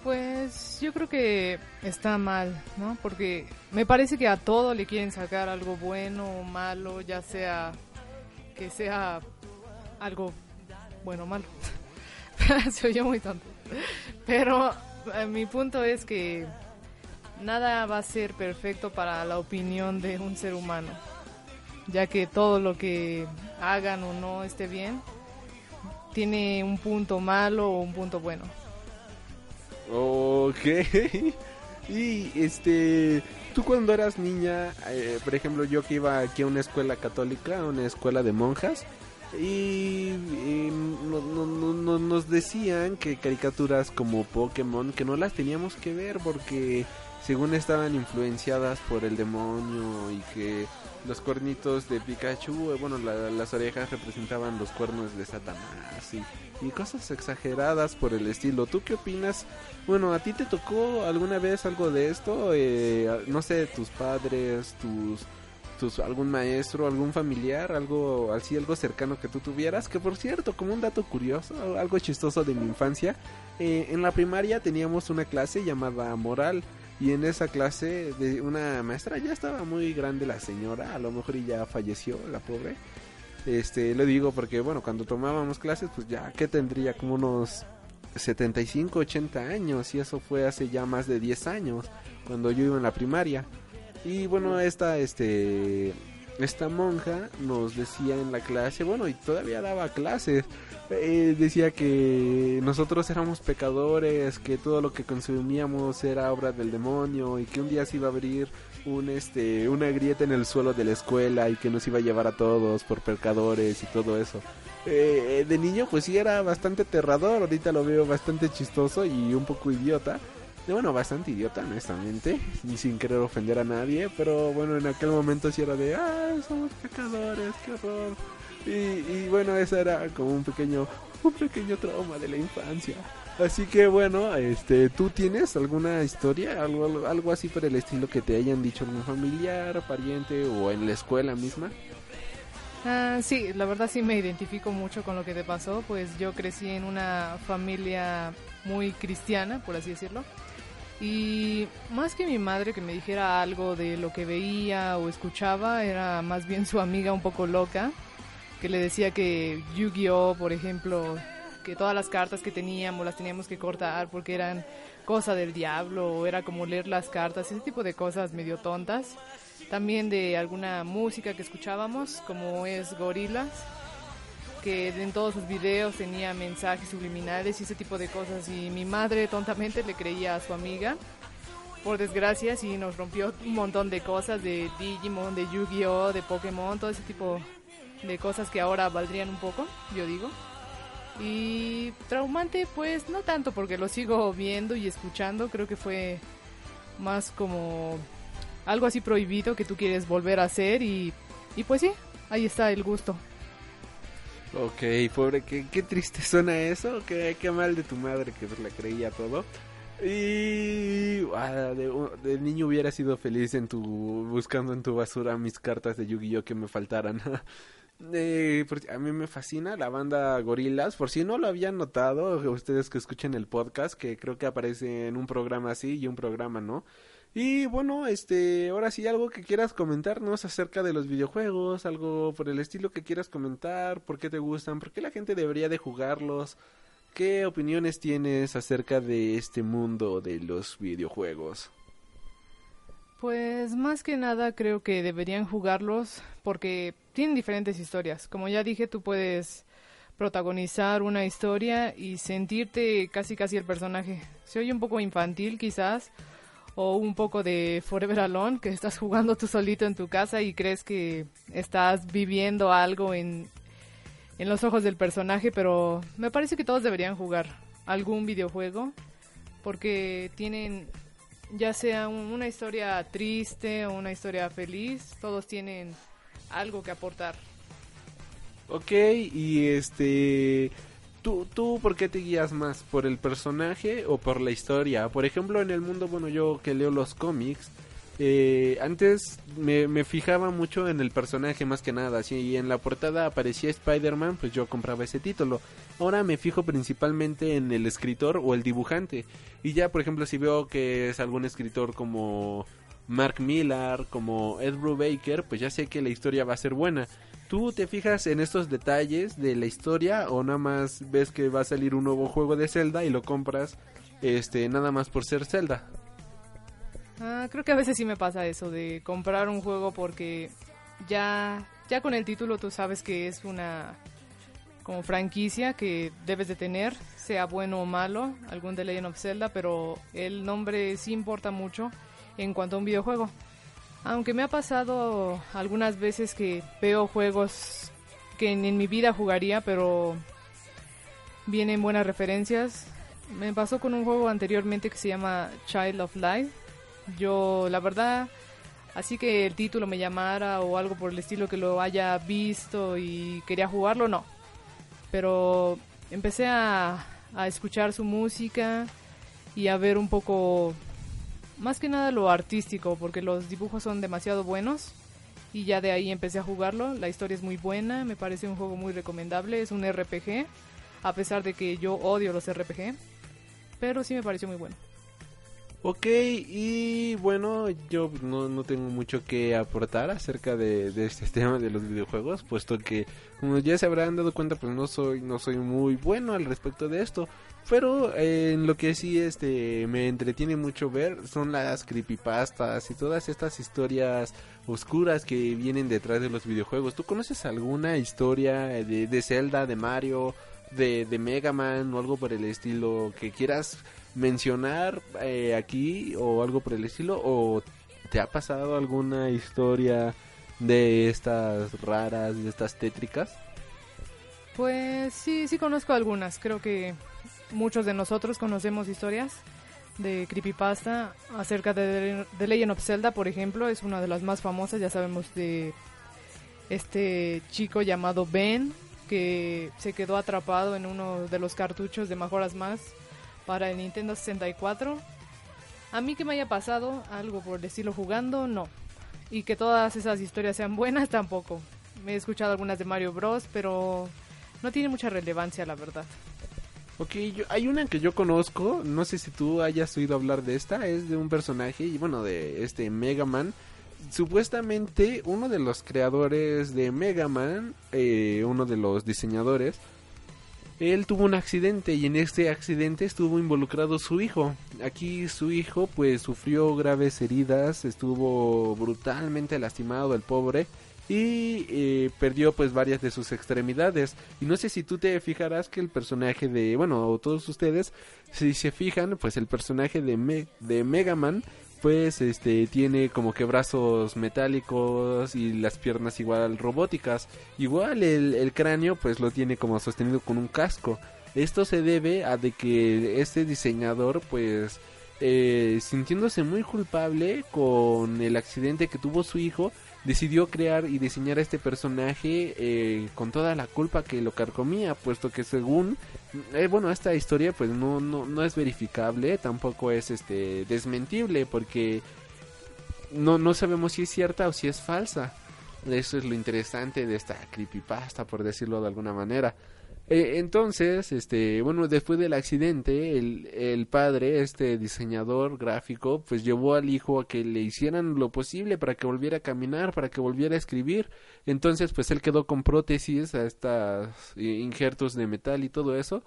Pues yo creo que está mal, ¿no? Porque me parece que a todo le quieren sacar algo bueno o malo, ya sea que sea algo bueno o malo. Se oye muy tonto. Pero eh, mi punto es que nada va a ser perfecto para la opinión de un ser humano, ya que todo lo que hagan o no esté bien tiene un punto malo o un punto bueno. Ok. y este, tú cuando eras niña, eh, por ejemplo, yo que iba aquí a una escuela católica, a una escuela de monjas, y, nos decían que caricaturas como Pokémon, que no las teníamos que ver porque según estaban influenciadas por el demonio y que los cuernitos de Pikachu, eh, bueno, las orejas representaban los cuernos de Satanás y, cosas exageradas por el estilo. ¿Tú qué opinas? Bueno, ¿a ti te tocó alguna vez algo de esto? Eh, no sé, tus padres, tus algún maestro, algún familiar, algo así, algo cercano que tú tuvieras. Que por cierto, como un dato curioso, algo chistoso de mi infancia, eh, en la primaria teníamos una clase llamada moral. Y en esa clase de una maestra ya estaba muy grande la señora, a lo mejor ya falleció la pobre. Este, lo digo porque bueno, cuando tomábamos clases, pues ya que tendría como unos 75, 80 años y eso fue hace ya más de 10 años cuando yo iba en la primaria. Y bueno, esta este esta monja nos decía en la clase, bueno, y todavía daba clases, eh, decía que nosotros éramos pecadores, que todo lo que consumíamos era obra del demonio y que un día se iba a abrir un este una grieta en el suelo de la escuela y que nos iba a llevar a todos por pecadores y todo eso. Eh, de niño pues sí era bastante aterrador, ahorita lo veo bastante chistoso y un poco idiota. Bueno, bastante idiota, honestamente, ni sin querer ofender a nadie, pero bueno, en aquel momento sí era de, ah, somos pecadores, qué horror. Y, y bueno, ese era como un pequeño, un pequeño trauma de la infancia. Así que bueno, este, ¿tú tienes alguna historia, algo, algo así por el estilo que te hayan dicho algún familiar, pariente o en la escuela misma? Ah, sí, la verdad sí me identifico mucho con lo que te pasó, pues yo crecí en una familia muy cristiana, por así decirlo. Y más que mi madre que me dijera algo de lo que veía o escuchaba, era más bien su amiga un poco loca, que le decía que Yu-Gi-Oh, por ejemplo, que todas las cartas que teníamos las teníamos que cortar porque eran cosa del diablo, o era como leer las cartas, ese tipo de cosas medio tontas. También de alguna música que escuchábamos, como es Gorilas que en todos sus videos tenía mensajes subliminales y ese tipo de cosas y mi madre tontamente le creía a su amiga. Por desgracia sí nos rompió un montón de cosas de Digimon, de Yu-Gi-Oh, de Pokémon, todo ese tipo de cosas que ahora valdrían un poco, yo digo. Y traumante pues no tanto porque lo sigo viendo y escuchando, creo que fue más como algo así prohibido que tú quieres volver a hacer y, y pues sí, ahí está el gusto. Ok, pobre, qué, qué triste suena eso, qué, qué mal de tu madre que le creía todo. Y ah, de, niño hubiera sido feliz en tu buscando en tu basura mis cartas de Yu-Gi-Oh que me faltaran. eh, a mí me fascina la banda Gorilas, por si no lo habían notado, ustedes que escuchen el podcast, que creo que aparece en un programa así y un programa no. Y bueno, este, ahora sí, algo que quieras comentarnos acerca de los videojuegos, algo por el estilo que quieras comentar, por qué te gustan, por qué la gente debería de jugarlos, qué opiniones tienes acerca de este mundo de los videojuegos. Pues más que nada creo que deberían jugarlos porque tienen diferentes historias. Como ya dije, tú puedes protagonizar una historia y sentirte casi casi el personaje. Se oye un poco infantil quizás, o un poco de Forever Alone, que estás jugando tú solito en tu casa y crees que estás viviendo algo en, en los ojos del personaje, pero me parece que todos deberían jugar algún videojuego porque tienen ya sea una historia triste o una historia feliz, todos tienen algo que aportar. Ok, y este ¿Tú, ¿Tú por qué te guías más? ¿Por el personaje o por la historia? Por ejemplo, en el mundo, bueno, yo que leo los cómics, eh, antes me, fijaba mucho en el personaje más que nada. Si en la portada aparecía Spider-Man, pues yo compraba ese título. Ahora me fijo principalmente en el escritor o el dibujante. Y ya, por ejemplo, si veo que es algún escritor como Mark Millar, como Ed Brubaker, pues ya sé que la historia va a ser buena. ¿Tú te fijas en estos detalles de la historia o nada más ves que va a salir un nuevo juego de Zelda y lo compras este nada más por ser Zelda? Ah, creo que a veces sí me pasa eso de comprar un juego porque ya ya con el título tú sabes que es una como franquicia que debes de tener, sea bueno o malo, algún The Legend of Zelda, pero el nombre sí importa mucho en cuanto a un videojuego. Aunque me ha pasado algunas veces que veo juegos que en, mi vida jugaría, pero vienen buenas referencias. Me pasó con un juego anteriormente que se llama Child of Light. Yo, la verdad, así que el título me llamara o algo por el estilo que lo haya visto y quería jugarlo, no. Pero empecé a, a escuchar su música y a ver un poco más que nada lo artístico, porque los dibujos son demasiado buenos y ya de ahí empecé a jugarlo. La historia es muy buena, me parece un juego muy recomendable, es un RPG, a pesar de que yo odio los RPG, pero sí me pareció muy bueno. Ok, y bueno, yo no, no tengo mucho que aportar acerca de, de, este tema de los videojuegos, puesto que, como ya se habrán dado cuenta, pues no soy, no soy muy bueno al respecto de esto. Pero eh, en lo que sí este me entretiene mucho ver son las creepypastas y todas estas historias oscuras que vienen detrás de los videojuegos. ¿Tú conoces alguna historia de, de Zelda, de Mario, de, de Mega Man o algo por el estilo que quieras mencionar eh, aquí o algo por el estilo? ¿O te ha pasado alguna historia de estas raras, de estas tétricas? Pues sí, sí conozco algunas. Creo que muchos de nosotros conocemos historias de creepypasta acerca de The Legend of Zelda, por ejemplo, es una de las más famosas, ya sabemos de este chico llamado Ben que se quedó atrapado en uno de los cartuchos de Majora's Mask para el Nintendo 64. A mí que me haya pasado algo por estilo jugando, no. Y que todas esas historias sean buenas, tampoco. Me he escuchado algunas de Mario Bros, pero no tiene mucha relevancia, la verdad. Ok, hay una que yo conozco, no sé si tú hayas oído hablar de esta, es de un personaje, y bueno, de este Mega Man. Supuestamente uno de los creadores de Mega Man, eh, uno de los diseñadores, él tuvo un accidente y en este accidente estuvo involucrado su hijo. Aquí su hijo pues sufrió graves heridas, estuvo brutalmente lastimado el pobre y eh, perdió pues varias de sus extremidades y no sé si tú te fijarás que el personaje de bueno todos ustedes si se fijan pues el personaje de, de Mega Man pues este tiene como que brazos metálicos y las piernas igual robóticas. Igual el, el cráneo pues lo tiene como sostenido con un casco. Esto se debe a de que este diseñador pues eh, sintiéndose muy culpable con el accidente que tuvo su hijo decidió crear y diseñar a este personaje eh, con toda la culpa que lo carcomía, puesto que según, eh, bueno, esta historia pues no, no, no es verificable, tampoco es este desmentible, porque no, no sabemos si es cierta o si es falsa. Eso es lo interesante de esta creepypasta, por decirlo de alguna manera. Eh, entonces, este, bueno, después del accidente, el, el, padre, este diseñador gráfico, pues llevó al hijo a que le hicieran lo posible para que volviera a caminar, para que volviera a escribir. Entonces, pues él quedó con prótesis, a estos injertos de metal y todo eso.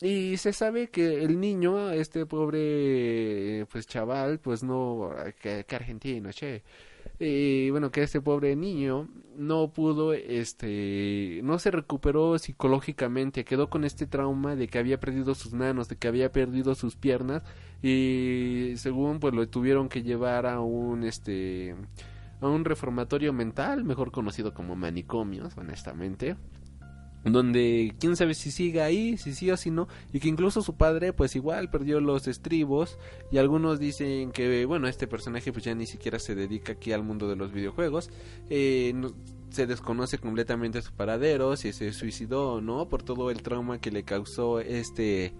Y se sabe que el niño, este pobre, pues chaval, pues no, que argentino, che y bueno, que este pobre niño no pudo, este, no se recuperó psicológicamente, quedó con este trauma de que había perdido sus manos, de que había perdido sus piernas y según pues lo tuvieron que llevar a un, este, a un reformatorio mental, mejor conocido como manicomios, honestamente donde quién sabe si sigue ahí, si sí o si no, y que incluso su padre pues igual perdió los estribos y algunos dicen que bueno, este personaje pues ya ni siquiera se dedica aquí al mundo de los videojuegos, eh, se desconoce completamente su paradero, si se suicidó o no, por todo el trauma que le causó este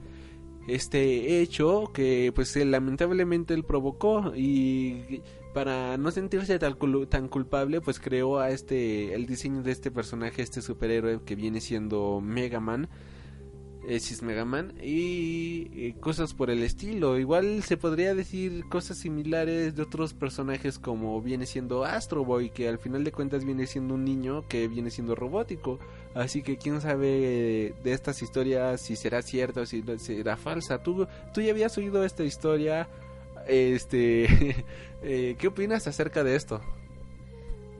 este hecho que pues lamentablemente él provocó y para no sentirse tan, tan culpable, pues creó a este, el diseño de este personaje, este superhéroe que viene siendo Mega Man, es Mega Man, y, cosas por el estilo. Igual se podría decir cosas similares de otros personajes como viene siendo Astro Boy, que al final de cuentas viene siendo un niño que viene siendo robótico. Así que quién sabe de estas historias si será cierta o si será falsa. ¿Tú, tú ya habías oído esta historia? Este, eh, ¿qué opinas acerca de esto?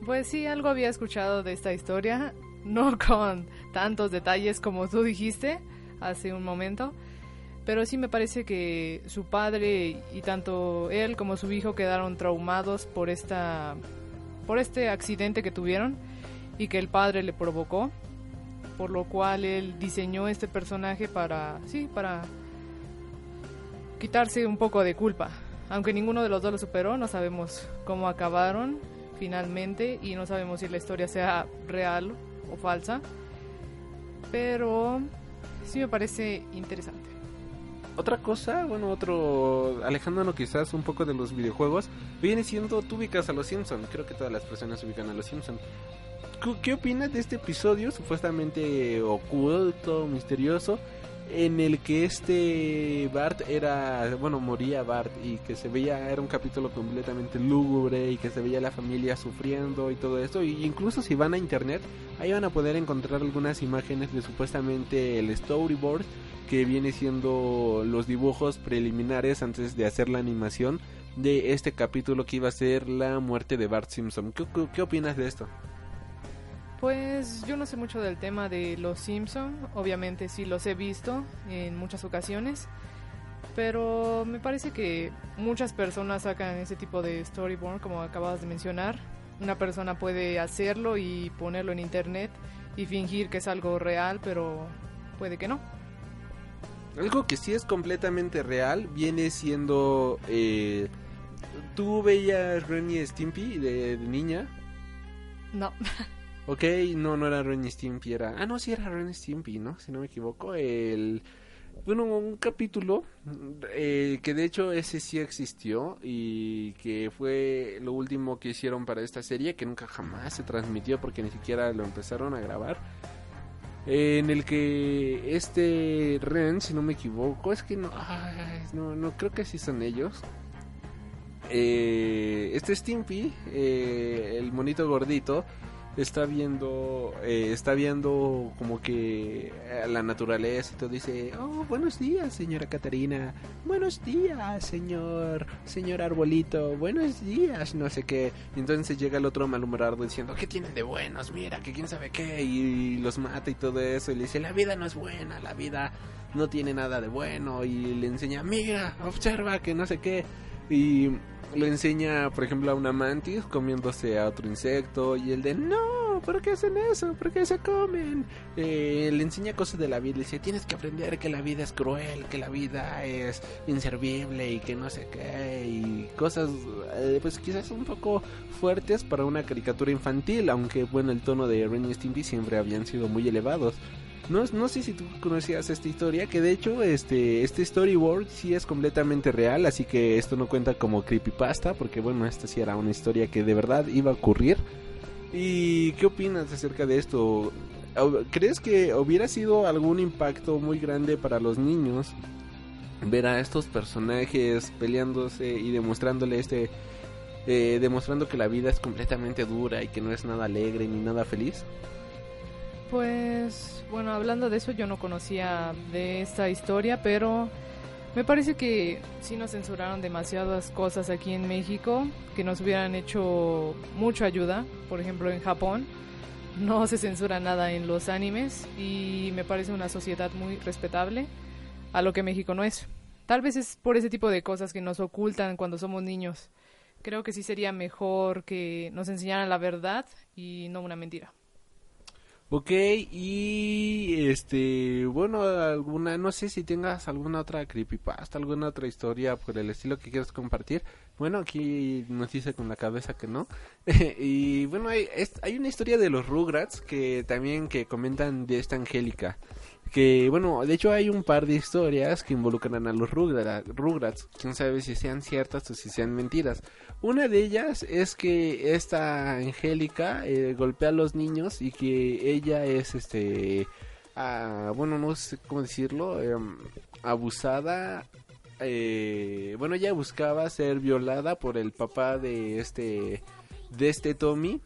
Pues sí, algo había escuchado de esta historia, no con tantos detalles como tú dijiste hace un momento, pero sí me parece que su padre y tanto él como su hijo quedaron traumados por esta por este accidente que tuvieron y que el padre le provocó, por lo cual él diseñó este personaje para sí, para quitarse un poco de culpa. Aunque ninguno de los dos lo superó, no sabemos cómo acabaron finalmente y no sabemos si la historia sea real o falsa. Pero sí me parece interesante. otra cosa, bueno, otro, alejándonos quizás un poco de los videojuegos, viene siendo, tú ubicas a los Simpsons, creo que todas las personas ubican a los Simpsons. ¿Qué opinas de este episodio supuestamente oculto, misterioso, en el que este Bart era, bueno, moría Bart y que se veía, era un capítulo completamente lúgubre y que se veía la familia sufriendo y todo esto. Y incluso si van a internet, ahí van a poder encontrar algunas imágenes de supuestamente el storyboard que viene siendo los dibujos preliminares antes de hacer la animación de este capítulo que iba a ser la muerte de Bart Simpson. ¿Qué, qué opinas de esto? Pues yo no sé mucho del tema de los Simpson, obviamente sí los he visto en muchas ocasiones, pero me parece que muchas personas sacan ese tipo de storyboard como acabas de mencionar. Una persona puede hacerlo y ponerlo en internet y fingir que es algo real, pero puede que no. Algo que sí es completamente real viene siendo... Eh, ¿Tú veías Ren y Stimpy de niña? No. Ok, no, no era Ren y Stimpy, era... Ah, no, sí era Ren y Stimpy, ¿no? Si no me equivoco, el... Bueno, un capítulo eh, que de hecho ese sí existió y que fue lo último que hicieron para esta serie, que nunca jamás se transmitió porque ni siquiera lo empezaron a grabar. en el que este Ren, si no me equivoco, es que no, no, no creo que sí son ellos. Eh, este Stimpy, eh, el monito gordito, está viendo eh, está viendo como que eh, la naturaleza y todo dice oh buenos días señora Catarina buenos días señor señor arbolito. Buenos días no sé qué y entonces llega el otro malhumorado diciendo qué tienen de buenos mira que quién sabe qué y los mata y todo eso. Y le dice la vida no es buena la vida no tiene nada de bueno y le enseña mira observa que no sé qué y le enseña, por ejemplo, a una mantis comiéndose a otro insecto y el de no, ¿por qué hacen eso? ¿Por qué se comen? Eh, le enseña cosas de la vida, le dice tienes que aprender que la vida es cruel, que la vida es inservible y que no sé qué y cosas, eh, pues quizás un poco fuertes para una caricatura infantil, aunque bueno el tono de Ren y Stimpy siempre habían sido muy elevados. No, no sé si tú conocías esta historia, que de hecho este, este storyboard sí es completamente real, así que esto no cuenta como creepypasta, porque bueno, esta sí era una historia que de verdad iba a ocurrir. ¿Y qué opinas acerca de esto? ¿Crees que hubiera sido algún impacto muy grande para los niños ver a estos personajes peleándose y demostrándole este... Eh, demostrando que la vida es completamente dura y que no es nada alegre ni nada feliz? Pues bueno, hablando de eso yo no conocía de esta historia, pero me parece que sí nos censuraron demasiadas cosas aquí en México que nos hubieran hecho mucha ayuda. Por ejemplo, en Japón no se censura nada en los animes y me parece una sociedad muy respetable a lo que México no es. Tal vez es por ese tipo de cosas que nos ocultan cuando somos niños. Creo que sí sería mejor que nos enseñaran la verdad y no una mentira. Ok, y este, bueno, alguna, no sé si tengas alguna otra creepypasta, alguna otra historia por el estilo que quieras compartir. Bueno, aquí nos dice con la cabeza que no. y bueno, hay, hay una historia de los Rugrats que también que comentan de esta Angélica que bueno, de hecho hay un par de historias que involucran a los Rugrats, quién sabe si sean ciertas o si sean mentiras. Una de ellas es que esta Angélica eh, golpea a los niños y que ella es este ah, bueno, no sé cómo decirlo, em, abusada eh, bueno, ella buscaba ser violada por el papá de este de este Tommy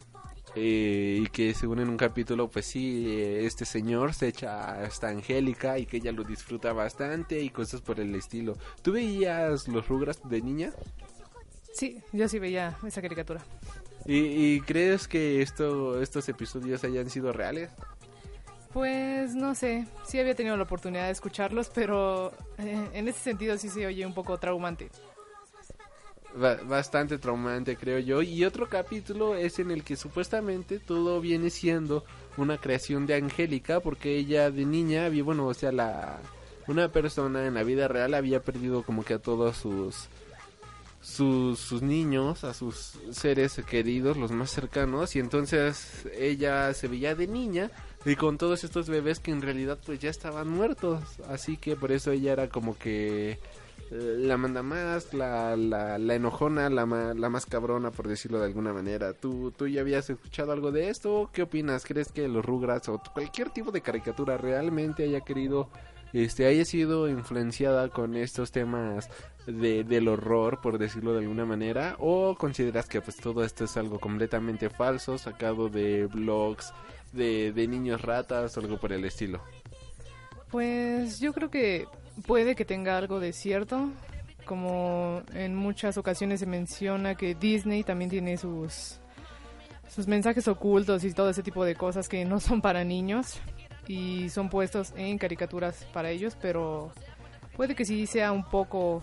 eh, y que según en un capítulo, pues sí, eh, este señor se echa a esta Angélica y que ella lo disfruta bastante y cosas por el estilo. ¿Tú veías los Rugras de niña? Sí, yo sí veía esa caricatura. ¿Y, crees que esto, estos episodios hayan sido reales? Pues no sé, sí había tenido la oportunidad de escucharlos, pero eh, en ese sentido sí se oye un poco traumante bastante traumante, creo yo. Y otro capítulo es en el que supuestamente todo viene siendo una creación de Angélica, porque ella de niña había, bueno, o sea, la una persona en la vida real había perdido como que a todos sus sus, sus niños, a sus seres queridos, los más cercanos, y entonces ella se veía de niña y con todos estos bebés que en realidad pues ya estaban muertos. Así que por eso ella era como que la manda más, la, la, la enojona, la, la más cabrona por decirlo de alguna manera. ¿Tú, ¿Tú ya habías escuchado algo de esto? ¿Qué opinas? ¿Crees que los Rugrats o cualquier tipo de caricatura realmente haya querido este haya sido influenciada con estos temas de, del horror, por decirlo de alguna manera, o consideras que pues todo esto es algo completamente falso, sacado de blogs de, de niños ratas o algo por el estilo? Pues yo creo que puede que tenga algo de cierto, como en muchas ocasiones se menciona que Disney también tiene sus sus mensajes ocultos y todo ese tipo de cosas que no son para niños y son puestos en caricaturas para ellos, pero puede que sí sea un poco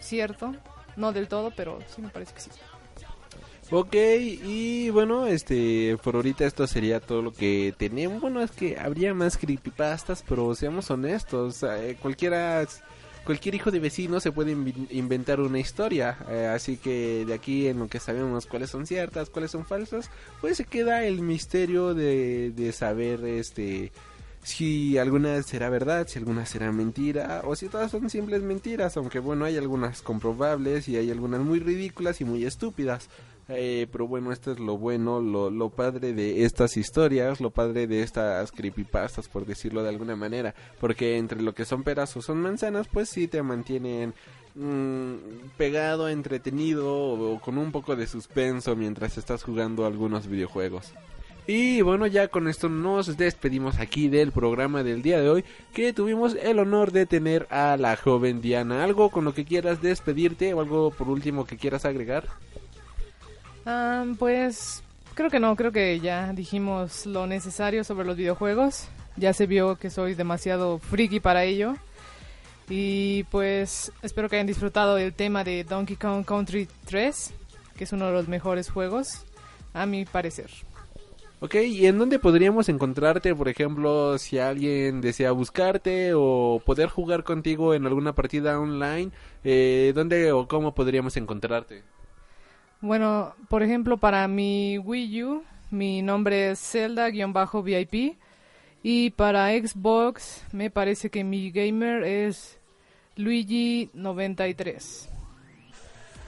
cierto, no del todo, pero sí me parece que sí. Ok, y bueno, este, por ahorita esto sería todo lo que tenemos. Bueno, es que habría más creepypastas, pero seamos honestos, eh, cualquiera, cualquier hijo de vecino se puede inventar una historia. Eh, así que de aquí en lo que sabemos cuáles son ciertas, cuáles son falsas, pues se queda el misterio de, de saber, este, si alguna será verdad, si alguna será mentira, o si todas son simples mentiras, aunque bueno, hay algunas comprobables y hay algunas muy ridículas y muy estúpidas. Eh, pero bueno, esto es lo bueno, lo, lo padre de estas historias, lo padre de estas creepypastas, por decirlo de alguna manera, porque entre lo que son peras o son manzanas, pues sí te mantienen mmm, pegado, entretenido o con un poco de suspenso mientras estás jugando algunos videojuegos. Y bueno, ya con esto nos despedimos aquí del programa del día de hoy, que tuvimos el honor de tener a la joven Diana. ¿Algo con lo que quieras despedirte o algo por último que quieras agregar? Um, pues creo que no, creo que ya dijimos lo necesario sobre los videojuegos. Ya se vio que soy demasiado friki para ello. Y pues espero que hayan disfrutado del tema de Donkey Kong Country 3, que es uno de los mejores juegos, a mi parecer. Ok, ¿y en dónde podríamos encontrarte, por ejemplo, si alguien desea buscarte o poder jugar contigo en alguna partida online? Eh, ¿Dónde o cómo podríamos encontrarte? Bueno, por ejemplo, para mi Wii U, mi nombre es Zelda-VIP. Y para Xbox, me parece que mi gamer es Luigi93.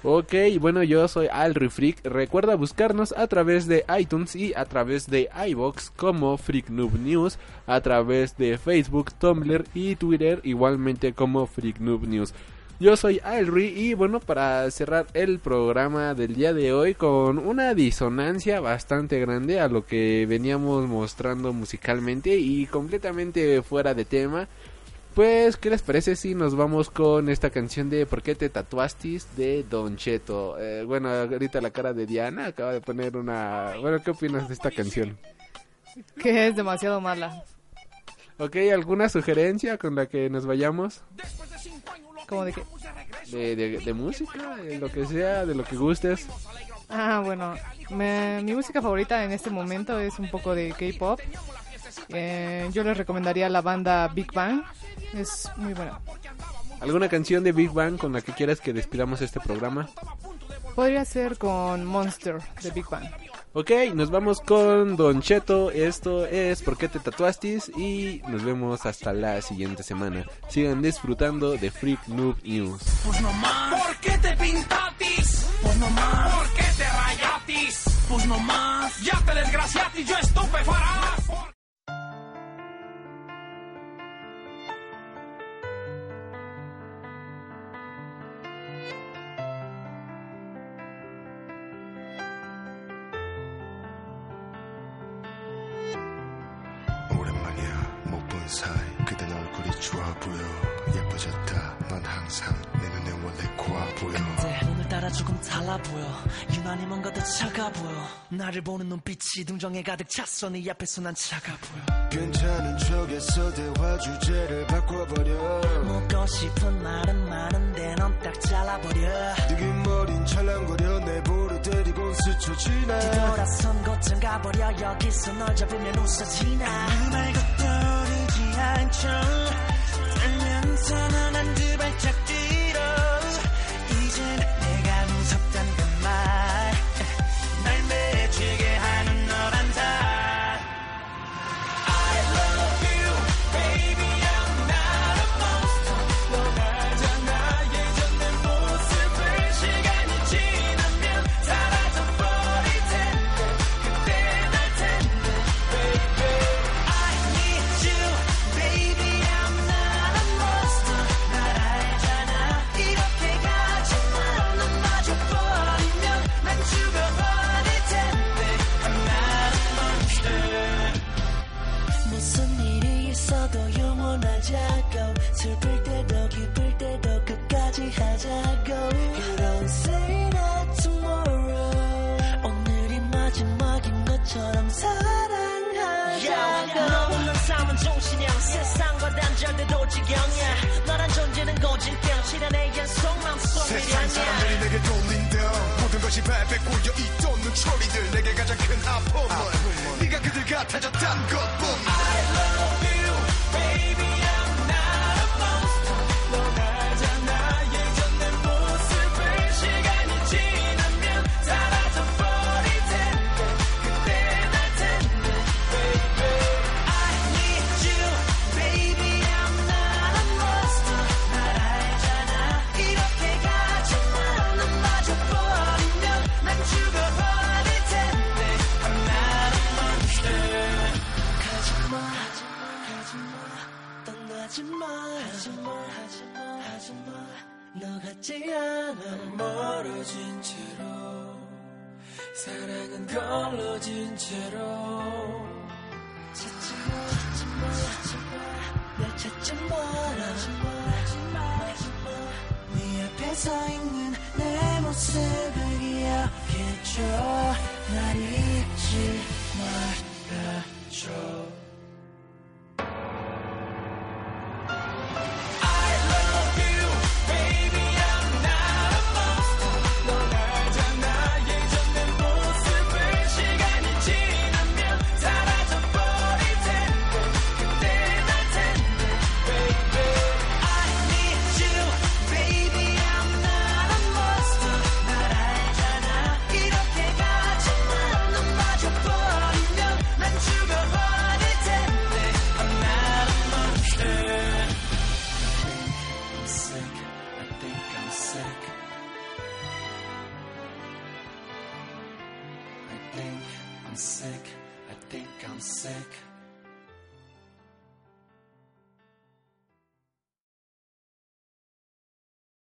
Ok, bueno, yo soy Alri Freak. Recuerda buscarnos a través de iTunes y a través de iBox como Freak News, a través de Facebook, Tumblr y Twitter igualmente como Freak News. Yo soy Alri y bueno, para cerrar el programa del día de hoy con una disonancia bastante grande a lo que veníamos mostrando musicalmente y completamente fuera de tema. Pues, ¿qué les parece si nos vamos con esta canción de ¿Por qué te tatuastis? de Don Cheto? Eh, bueno, ahorita la cara de Diana acaba de poner una... Bueno, ¿qué opinas de esta canción? Que es demasiado mala. Ok, ¿alguna sugerencia con la que nos vayamos? ¿Cómo de qué? De, de, de música, de lo que sea, de lo que gustes. Ah, bueno, me, mi música favorita en este momento es un poco de K-pop. Eh, yo les recomendaría la banda Big Bang. Es muy buena. ¿Alguna canción de Big Bang con la que quieras que despidamos este programa? Podría ser con Monster de Big Bang. Ok, nos vamos con Don Cheto. Esto es ¿Por qué te tatuastis? Y nos vemos hasta la siguiente semana. Sigan disfrutando de Freak Noob News. Pues no más. ¿Por qué te pintatis? Pues no más. ¿Por qué te rayatis? Pues no más. Ya te desgraciatis, yo estupefarás. 오 사이 그댄 얼굴이 좋아 보여. 예뻐졌다. 넌 항상 내 눈에 원래 고와 보여. 근데 오늘따라 조금 달라 보여. 유난히 뭔가 더 차가 보여. 나를 보는 눈빛이 동정에 가득 찼어. 네 앞에서 난 차가 보여. 괜찮은 척에서 대화 주제를 바꿔버려. 묻고 싶은 말은 많은데 넌 딱 잘라버려. 느낌 어린 찰랑거려. 내 볼을 때리곤 스쳐 지나. 뒤돌아선 곳쯤 가버려. 여기서 널 잡으면 웃어지나. 아무 말고 발짝 달면서는 한두 발짝 절대도 지경이야. 너란 존재는 고질병 실현의 연속 마음속 세상 사람들이 내게 돌린 듯 모든 것이 발에 꼬여 있던 초리들 내게 가장 큰 아픔은, 아픔은. 네가 그들 같아졌단 것뿐. I love